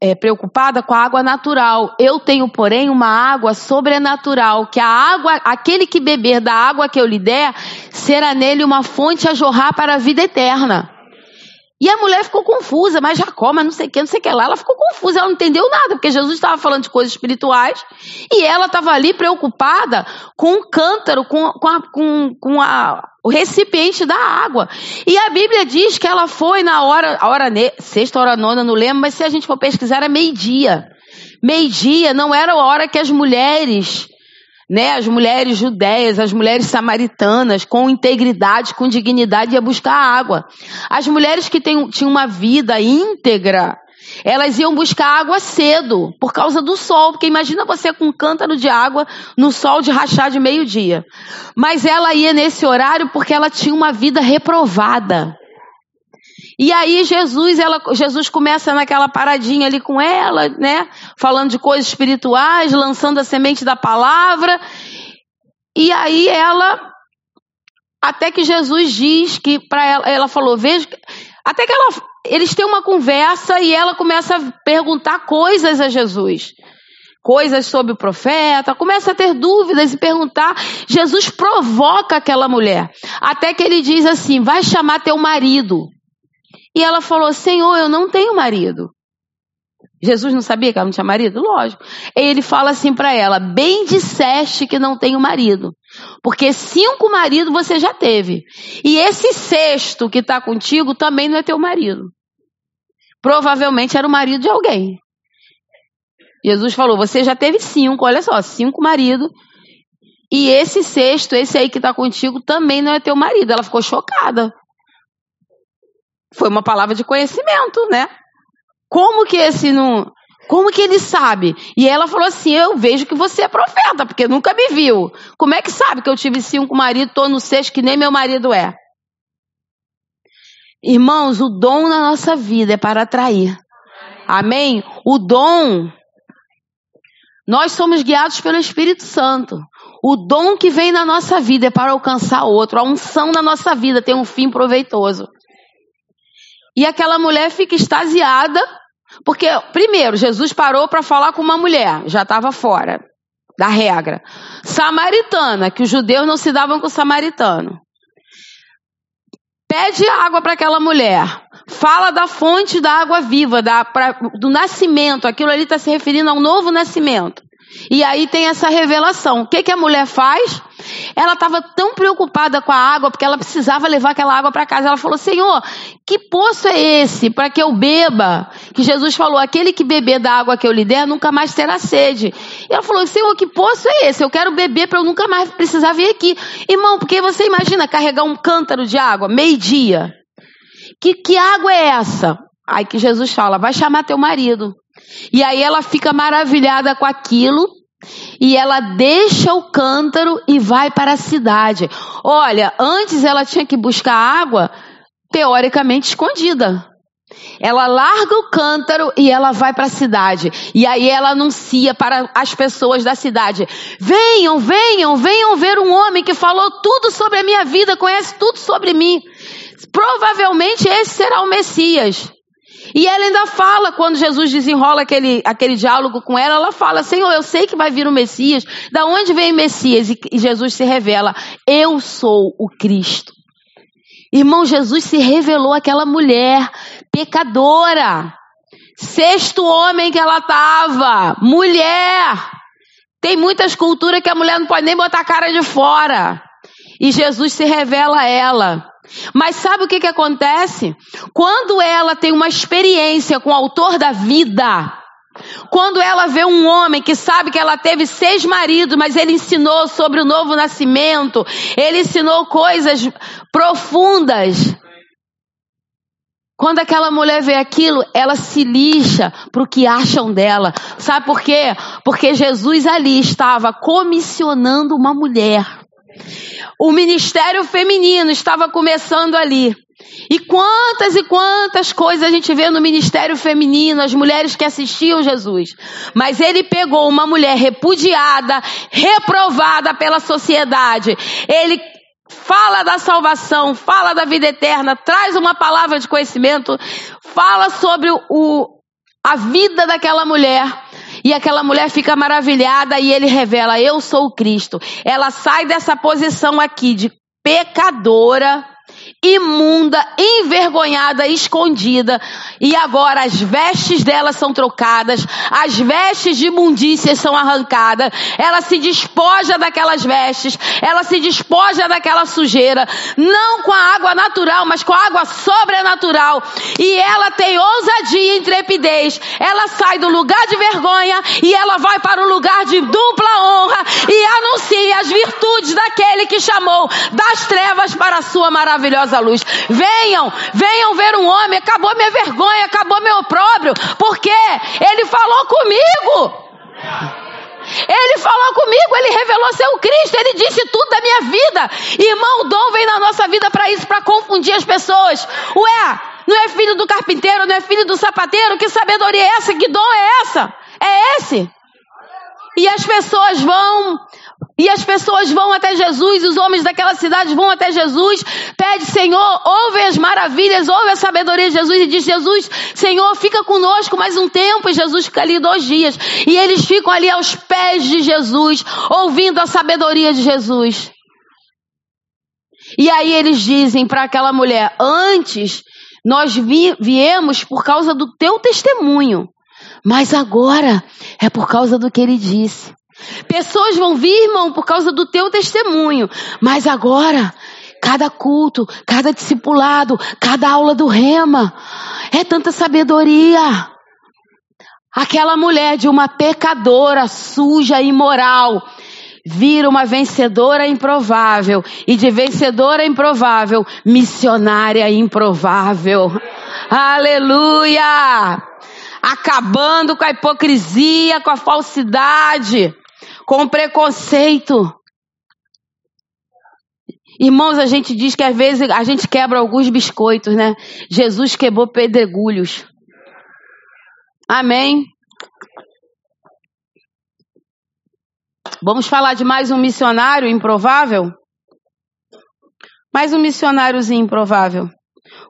é, preocupada com a água natural. Eu tenho, porém, uma água sobrenatural, que a água, aquele que beber da água que eu lhe der, será nele uma fonte a jorrar para a vida eterna. E a mulher ficou confusa, mas Jacó, mas não sei o que, não sei o que lá. Ela ficou confusa, ela não entendeu nada, porque Jesus estava falando de coisas espirituais e ela estava ali preocupada com o cântaro, com, com, a, com, com a, o recipiente da água. E a Bíblia diz que ela foi na hora, a hora sexta, hora nona, não lembro, mas se a gente for pesquisar, era meio-dia. Meio-dia não era a hora que as mulheres né, as mulheres judeias, as mulheres samaritanas, com integridade, com dignidade, ia buscar água. As mulheres que tem, tinham uma vida íntegra, elas iam buscar água cedo, por causa do sol, porque imagina você com um cântaro de água no sol de rachar de meio-dia. Mas ela ia nesse horário porque ela tinha uma vida reprovada. E aí Jesus, ela, Jesus começa naquela paradinha ali com ela, né? Falando de coisas espirituais, lançando a semente da palavra. E aí ela, até que Jesus diz que para ela, ela falou, veja, até que ela, eles têm uma conversa e ela começa a perguntar coisas a Jesus coisas sobre o profeta, começa a ter dúvidas e perguntar. Jesus provoca aquela mulher, até que ele diz assim: vai chamar teu marido. E ela falou: Senhor, eu não tenho marido. Jesus não sabia que ela não tinha marido? Lógico. E ele fala assim para ela: Bem disseste que não tenho marido, porque cinco maridos você já teve. E esse sexto que está contigo também não é teu marido. Provavelmente era o marido de alguém. Jesus falou: Você já teve cinco, olha só, cinco maridos. E esse sexto, esse aí que está contigo, também não é teu marido. Ela ficou chocada. Foi uma palavra de conhecimento, né? Como que esse não. Como que ele sabe? E ela falou assim: Eu vejo que você é profeta, porque nunca me viu. Como é que sabe que eu tive cinco maridos, estou no sexto, que nem meu marido é? Irmãos, o dom na nossa vida é para atrair. Amém? O dom. Nós somos guiados pelo Espírito Santo. O dom que vem na nossa vida é para alcançar outro. A unção na nossa vida tem um fim proveitoso. E aquela mulher fica extasiada, porque, primeiro, Jesus parou para falar com uma mulher, já estava fora da regra. Samaritana, que os judeus não se davam com o samaritano. pede água para aquela mulher. Fala da fonte da água viva, da, pra, do nascimento. Aquilo ali está se referindo a um novo nascimento. E aí tem essa revelação. O que, que a mulher faz? Ela estava tão preocupada com a água, porque ela precisava levar aquela água para casa. Ela falou: Senhor, que poço é esse para que eu beba? Que Jesus falou: aquele que beber da água que eu lhe der nunca mais terá sede. E ela falou: Senhor, que poço é esse? Eu quero beber para eu nunca mais precisar vir aqui. Irmão, porque você imagina carregar um cântaro de água, meio-dia. Que, que água é essa? Aí que Jesus fala: vai chamar teu marido. E aí ela fica maravilhada com aquilo e ela deixa o cântaro e vai para a cidade. Olha, antes ela tinha que buscar água teoricamente escondida. Ela larga o cântaro e ela vai para a cidade. E aí ela anuncia para as pessoas da cidade: venham, venham, venham ver um homem que falou tudo sobre a minha vida, conhece tudo sobre mim. Provavelmente esse será o Messias. E ela ainda fala, quando Jesus desenrola aquele, aquele diálogo com ela, ela fala: Senhor, eu sei que vai vir o Messias. Da onde vem o Messias? E, e Jesus se revela: Eu sou o Cristo. Irmão, Jesus se revelou àquela mulher pecadora. Sexto homem que ela estava, mulher. Tem muitas culturas que a mulher não pode nem botar a cara de fora. E Jesus se revela a ela. Mas sabe o que, que acontece? Quando ela tem uma experiência com o autor da vida, quando ela vê um homem que sabe que ela teve seis maridos, mas ele ensinou sobre o novo nascimento, ele ensinou coisas profundas. Quando aquela mulher vê aquilo, ela se lixa para o que acham dela. Sabe por quê? Porque Jesus ali estava comissionando uma mulher o ministério feminino estava começando ali. E quantas e quantas coisas a gente vê no ministério feminino, as mulheres que assistiam Jesus. Mas ele pegou uma mulher repudiada, reprovada pela sociedade. Ele fala da salvação, fala da vida eterna, traz uma palavra de conhecimento, fala sobre o, a vida daquela mulher. E aquela mulher fica maravilhada e ele revela: Eu sou o Cristo. Ela sai dessa posição aqui de pecadora imunda, envergonhada, escondida, e agora as vestes dela são trocadas, as vestes de imundícias são arrancadas, ela se despoja daquelas vestes, ela se despoja daquela sujeira, não com a água natural, mas com a água sobrenatural, e ela tem ousadia e intrepidez, ela sai do lugar de vergonha e ela vai para o lugar de dupla honra e anuncia as virtudes daquele que chamou das trevas para a sua maravilhosa a luz. Venham, venham ver um homem. Acabou minha vergonha, acabou meu opróbrio. Porque ele falou comigo. Ele falou comigo, ele revelou ser o Cristo, ele disse tudo da minha vida. Irmão, o dom vem na nossa vida para isso, para confundir as pessoas. Ué, não é filho do carpinteiro, não é filho do sapateiro? Que sabedoria é essa? Que dom é essa? É esse? E as pessoas vão e as pessoas vão até Jesus, os homens daquela cidade vão até Jesus, pede, Senhor, ouve as maravilhas, ouve a sabedoria de Jesus e diz, Jesus, Senhor, fica conosco mais um tempo. E Jesus fica ali dois dias. E eles ficam ali aos pés de Jesus, ouvindo a sabedoria de Jesus. E aí eles dizem para aquela mulher, antes nós vi, viemos por causa do teu testemunho, mas agora é por causa do que ele disse. Pessoas vão vir, irmão, por causa do teu testemunho. Mas agora, cada culto, cada discipulado, cada aula do rema, é tanta sabedoria. Aquela mulher de uma pecadora suja e imoral vira uma vencedora improvável e de vencedora improvável, missionária improvável. Aleluia! Acabando com a hipocrisia, com a falsidade com preconceito. Irmãos, a gente diz que às vezes a gente quebra alguns biscoitos, né? Jesus quebrou pedregulhos. Amém. Vamos falar de mais um missionário improvável? Mais um missionáriozinho improvável.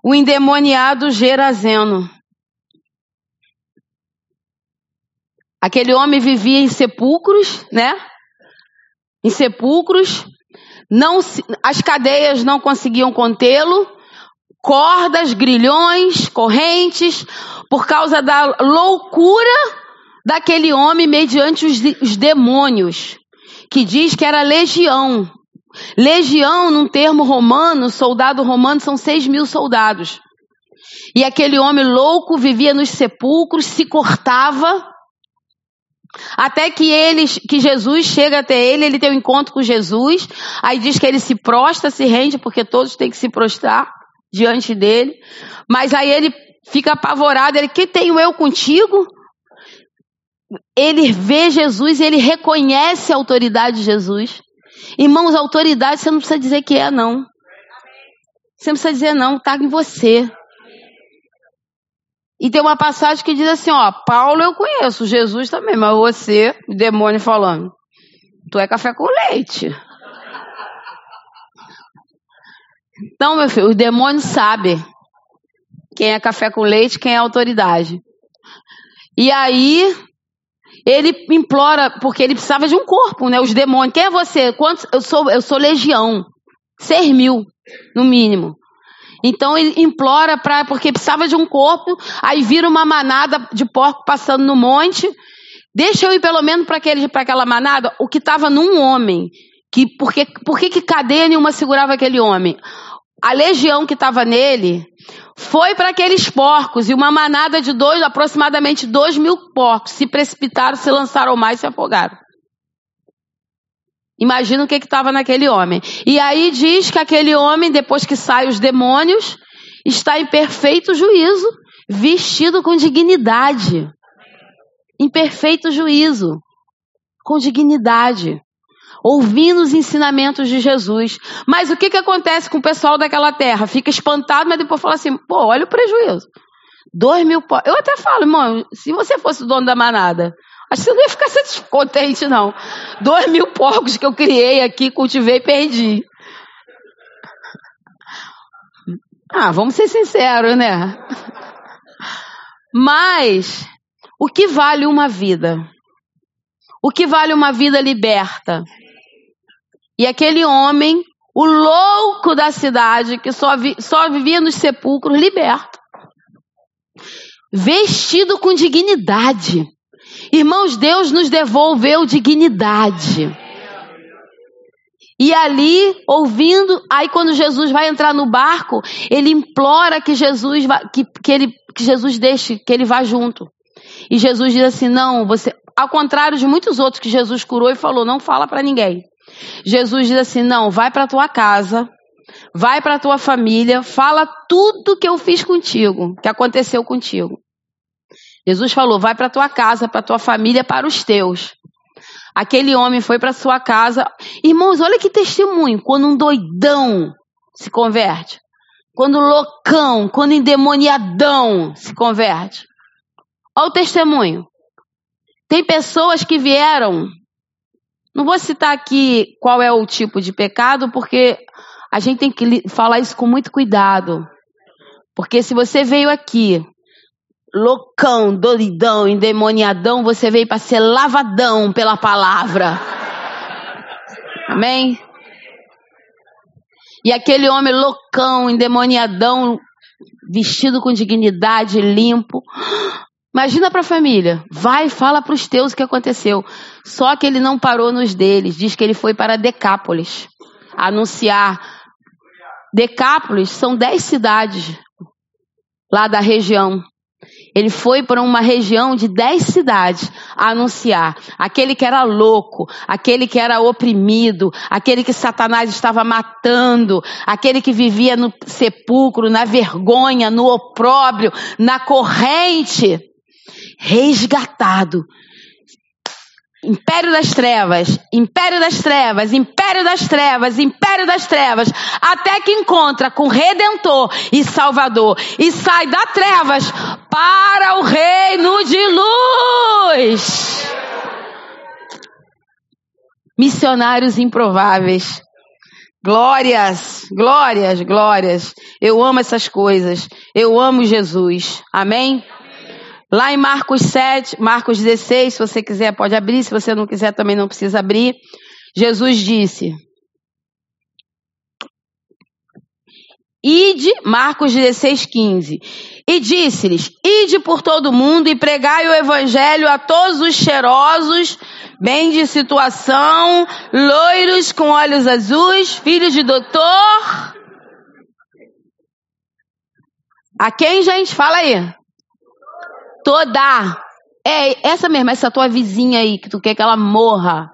O endemoniado Gerazeno. Aquele homem vivia em sepulcros, né? Em sepulcros, não as cadeias não conseguiam contê-lo, cordas, grilhões, correntes, por causa da loucura daquele homem mediante os, os demônios, que diz que era legião. Legião, num termo romano, soldado romano, são seis mil soldados. E aquele homem louco vivia nos sepulcros, se cortava, até que ele, que Jesus chega até ele, ele tem um encontro com Jesus, aí diz que ele se prostra, se rende, porque todos têm que se prostrar diante dele. Mas aí ele fica apavorado, ele, que tenho eu contigo? Ele vê Jesus e ele reconhece a autoridade de Jesus. Irmãos, autoridade você não precisa dizer que é, não. Você não precisa dizer não, está em você. E tem uma passagem que diz assim, ó, Paulo eu conheço, Jesus também, mas você, o demônio falando, tu é café com leite. Então, meu filho, o demônio sabe quem é café com leite, quem é autoridade. E aí, ele implora, porque ele precisava de um corpo, né? Os demônios. Quem é você? Quantos? Eu sou, eu sou legião. Seis mil, no mínimo. Então ele implora para porque precisava de um corpo, aí vira uma manada de porco passando no monte. Deixa eu ir pelo menos para aquela manada, o que estava num homem. Que, porque, por que, que cadeia nenhuma segurava aquele homem? A legião que estava nele foi para aqueles porcos e uma manada de dois, aproximadamente dois mil porcos se precipitaram, se lançaram mar e se afogaram. Imagina o que estava naquele homem. E aí diz que aquele homem, depois que sai os demônios, está em perfeito juízo, vestido com dignidade. Em perfeito juízo, com dignidade, ouvindo os ensinamentos de Jesus. Mas o que, que acontece com o pessoal daquela terra? Fica espantado, mas depois fala assim: pô, olha o prejuízo. Dois mil. Eu até falo, irmão, se você fosse o dono da manada, Acho que você não ia ficar contente, não. Dois mil porcos que eu criei aqui, cultivei e perdi. Ah, vamos ser sinceros, né? Mas, o que vale uma vida? O que vale uma vida liberta? E aquele homem, o louco da cidade, que só, vi, só vivia nos sepulcros, liberto. Vestido com dignidade. Irmãos, Deus nos devolveu dignidade. E ali, ouvindo, aí quando Jesus vai entrar no barco, ele implora que Jesus, vá, que, que, ele, que Jesus deixe, que ele vá junto. E Jesus diz assim: não, você. Ao contrário de muitos outros que Jesus curou e falou: não fala para ninguém. Jesus diz assim: não, vai para tua casa, vai para tua família, fala tudo que eu fiz contigo, que aconteceu contigo. Jesus falou: vai para tua casa, para tua família, para os teus. Aquele homem foi para sua casa. Irmãos, olha que testemunho. Quando um doidão se converte. Quando loucão, quando endemoniadão se converte. Olha o testemunho. Tem pessoas que vieram. Não vou citar aqui qual é o tipo de pecado, porque a gente tem que falar isso com muito cuidado. Porque se você veio aqui loucão, doidão, endemoniadão, você veio para ser lavadão pela palavra. Amém? E aquele homem loucão, endemoniadão, vestido com dignidade, limpo. Imagina para a família. Vai, fala para os teus o que aconteceu. Só que ele não parou nos deles. Diz que ele foi para Decápolis anunciar. Decápolis são dez cidades lá da região. Ele foi para uma região de dez cidades a anunciar. Aquele que era louco, aquele que era oprimido, aquele que Satanás estava matando, aquele que vivia no sepulcro, na vergonha, no opróbrio, na corrente, resgatado Império das trevas, império das trevas, império das trevas, império das trevas, até que encontra com Redentor e Salvador e sai da trevas para o reino de luz. Missionários improváveis. Glórias, glórias, glórias. Eu amo essas coisas. Eu amo Jesus. Amém? Lá em Marcos 7, Marcos 16, se você quiser pode abrir, se você não quiser também não precisa abrir. Jesus disse: Ide, Marcos 16, 15. E disse-lhes: Ide por todo mundo e pregai o evangelho a todos os cheirosos, bem de situação, loiros com olhos azuis, filhos de doutor. A quem, gente? Fala aí. Toda. É essa mesmo, essa tua vizinha aí, que tu quer que ela morra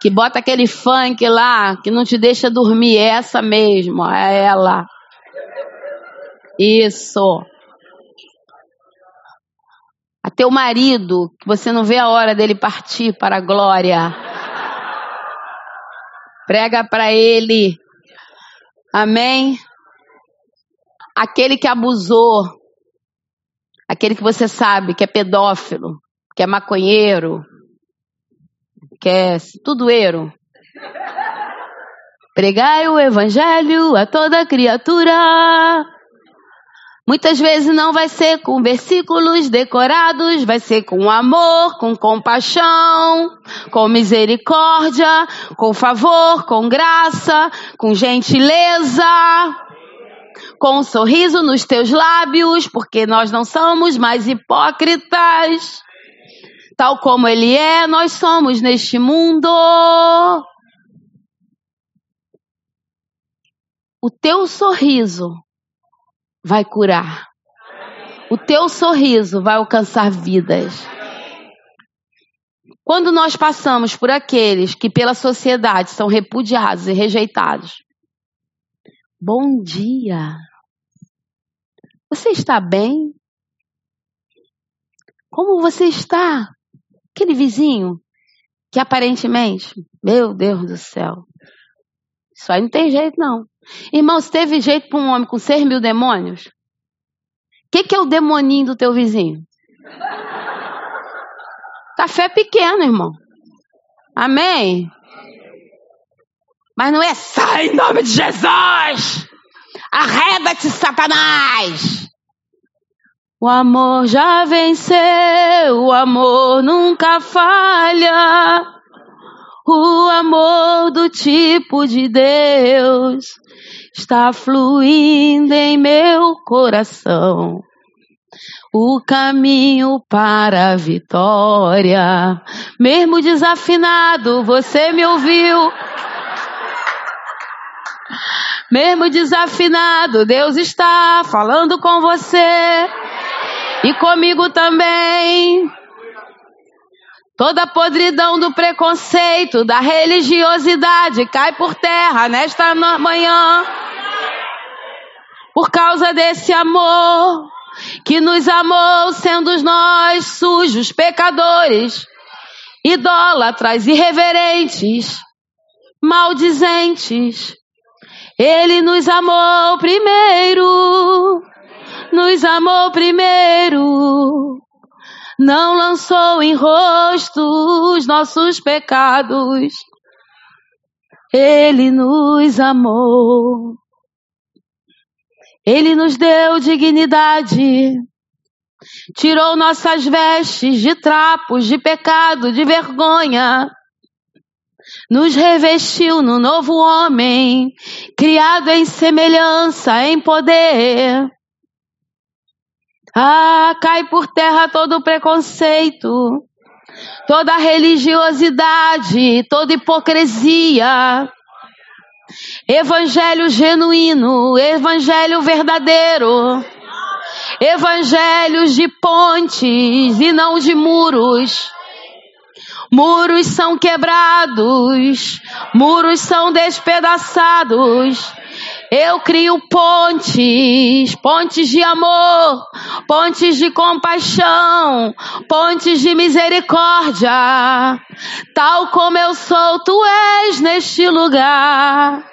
que bota aquele funk lá, que não te deixa dormir, é essa mesmo, é ela. Isso. A teu marido, que você não vê a hora dele partir para a glória. Prega para ele. Amém? Aquele que abusou, aquele que você sabe que é pedófilo, que é maconheiro, quer tudo erro. Pregai o evangelho a toda criatura. Muitas vezes não vai ser com versículos decorados, vai ser com amor, com compaixão, com misericórdia, com favor, com graça, com gentileza, com um sorriso nos teus lábios, porque nós não somos mais hipócritas tal como Ele é, nós somos neste mundo. O teu sorriso vai curar. O teu sorriso vai alcançar vidas. Quando nós passamos por aqueles que pela sociedade são repudiados e rejeitados, bom dia. Você está bem? Como você está? Aquele vizinho que aparentemente, meu Deus do céu, isso aí não tem jeito não. Irmão, se teve jeito para um homem com seis mil demônios, o que, que é o demoninho do teu vizinho? Café pequeno, irmão. Amém? Mas não é sai em nome de Jesus! Arreda-te, Satanás! O amor já venceu, o amor nunca falha. O amor do tipo de Deus está fluindo em meu coração. O caminho para a vitória, mesmo desafinado, você me ouviu. Mesmo desafinado, Deus está falando com você. E comigo também. Toda a podridão do preconceito, da religiosidade cai por terra nesta manhã. Por causa desse amor que nos amou, sendo nós sujos, pecadores, idólatras, irreverentes, maldizentes. Ele nos amou primeiro nos amou primeiro, não lançou em rosto os nossos pecados. Ele nos amou. Ele nos deu dignidade, tirou nossas vestes de trapos, de pecado, de vergonha, nos revestiu no novo homem, criado em semelhança, em poder. Ah, cai por terra todo preconceito, toda religiosidade, toda hipocrisia. Evangelho genuíno, evangelho verdadeiro. Evangelhos de pontes e não de muros. Muros são quebrados, muros são despedaçados, eu crio pontes, pontes de amor, pontes de compaixão, pontes de misericórdia. Tal como eu sou, tu és neste lugar.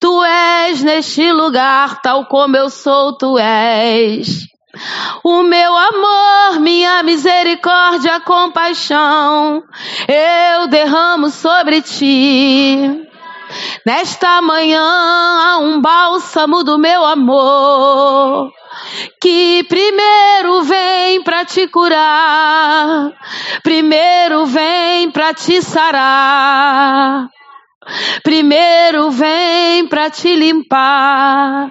Tu és neste lugar, tal como eu sou, tu és. O meu amor, minha misericórdia, compaixão, eu derramo sobre ti. Nesta manhã há um bálsamo do meu amor que primeiro vem para te curar, primeiro vem para te sarar. Primeiro vem para te limpar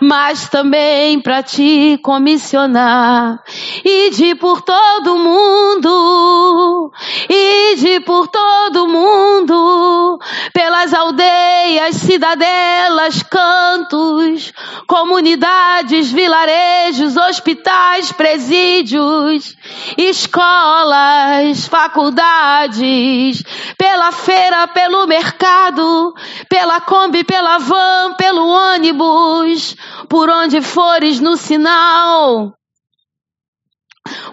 mas também para te comissionar. Ide por todo mundo, ide por todo mundo, pelas aldeias, cidadelas, cantos, comunidades, vilarejos, hospitais, presídios, escolas, faculdades, pela feira, pelo mercado, pela Kombi, pela van, pelo ônibus, por onde fores no sinal.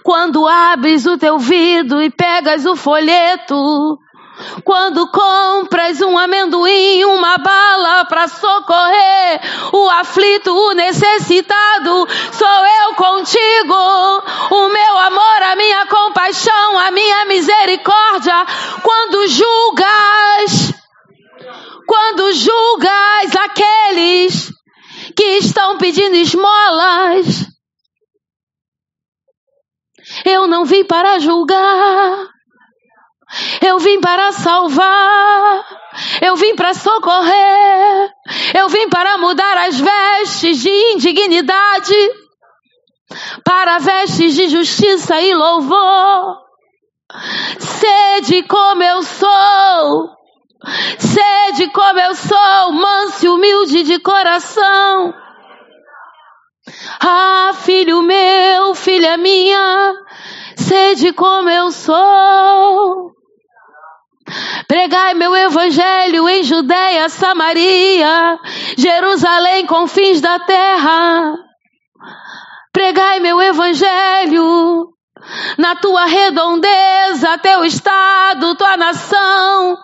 Quando abres o teu vidro e pegas o folheto, quando compras um amendoim, uma bala para socorrer o aflito, o necessitado, sou eu contigo. O meu amor, a minha compaixão, a minha misericórdia. Quando julgas, quando julgas aqueles que estão pedindo esmolas, eu não vim para julgar. Eu vim para salvar. Eu vim para socorrer. Eu vim para mudar as vestes de indignidade para vestes de justiça e louvor. Sede como eu sou. Sede como eu sou, manso e humilde de coração. Ah, filho meu, filha minha, sede como eu sou. Pregai meu evangelho em Judeia, Samaria, Jerusalém, confins da terra. Pregai meu evangelho na tua redondeza, teu estado, tua nação,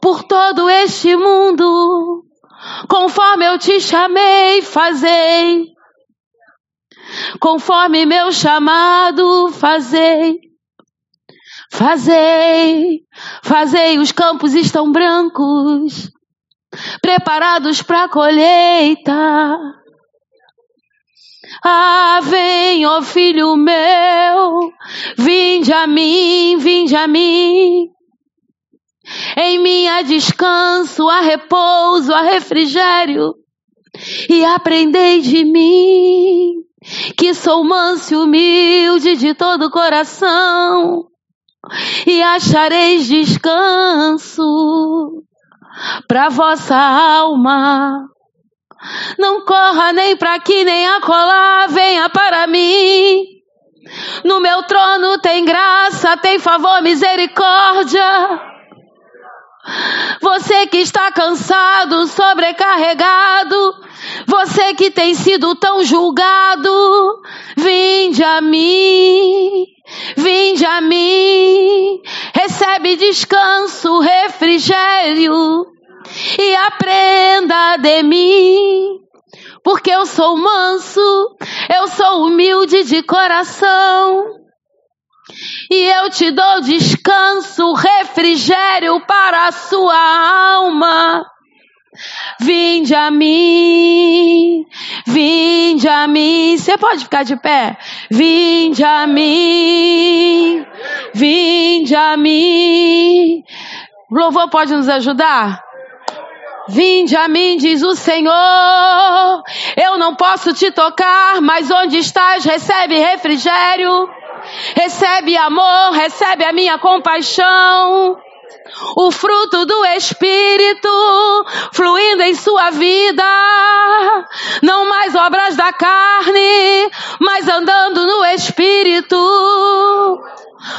por todo este mundo, conforme eu te chamei, fazei. Conforme meu chamado, fazei. Fazei, fazei, os campos estão brancos, preparados para a colheita. Ah, vem, ó filho meu, vinde a mim, vinde a mim. Em mim há descanso, há repouso, há refrigério. E aprendei de mim, que sou manso e humilde de todo coração e achareis descanso para vossa alma. Não corra nem para aqui nem acolá, venha para mim. No meu trono tem graça, tem favor, misericórdia. Você que está cansado, sobrecarregado, você que tem sido tão julgado, vinde a mim. Vinde a mim, recebe descanso, refrigério e aprenda de mim. Porque eu sou manso, eu sou humilde de coração. E eu te dou descanso, refrigério para a sua alma. Vinde a mim, vinde a mim. Você pode ficar de pé? Vinde a mim, vinde a mim. O louvor pode nos ajudar? Vinde a mim, diz o Senhor. Eu não posso te tocar, mas onde estás, recebe refrigério, recebe amor, recebe a minha compaixão o fruto do Espírito fluindo em sua vida. Não mais obras da carne, mas andando no Espírito.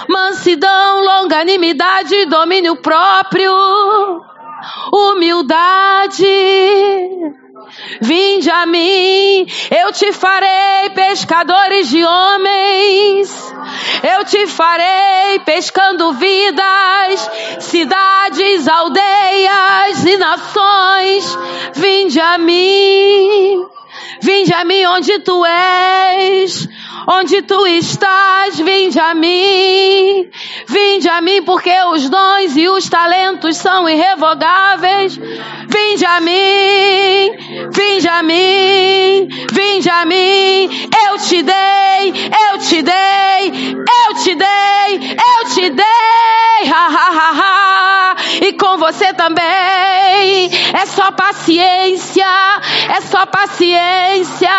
Mansidão, longanimidade, domínio próprio, humildade. Vinde a mim, eu te farei pescadores de homens. Eu te farei pescando vidas, cidades, aldeias e nações. Vinde a mim, vinde a mim onde tu és. Onde tu estás, vinde a mim, vinde a mim, porque os dons e os talentos são irrevogáveis. Vinde a mim, vinde a mim, vinde a mim. Eu te dei, eu te dei, eu te dei, eu te dei. Ha, ha, ha, ha. E com você também. É só paciência, é só paciência,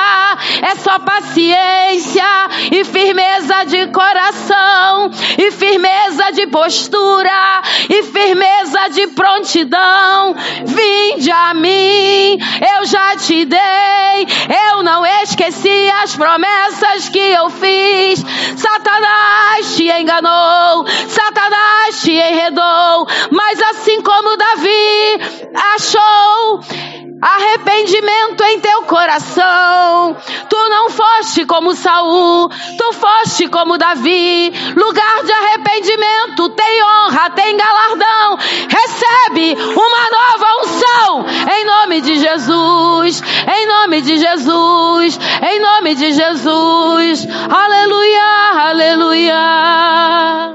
é só paciência e firmeza de coração, e firmeza de postura, e firmeza de prontidão. Vinde a mim, eu já te dei, eu não esqueci as promessas que eu fiz. Satanás te enganou, Satanás te enredou, mas assim como Davi achou arrependimento em teu coração. Tu não foste como Saul, tu foste como Davi. Lugar de arrependimento tem honra, tem galardão. Recebe uma nova unção em nome de Jesus. Em nome de Jesus. Em nome de Jesus. Aleluia, aleluia.